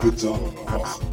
Good job on hustle.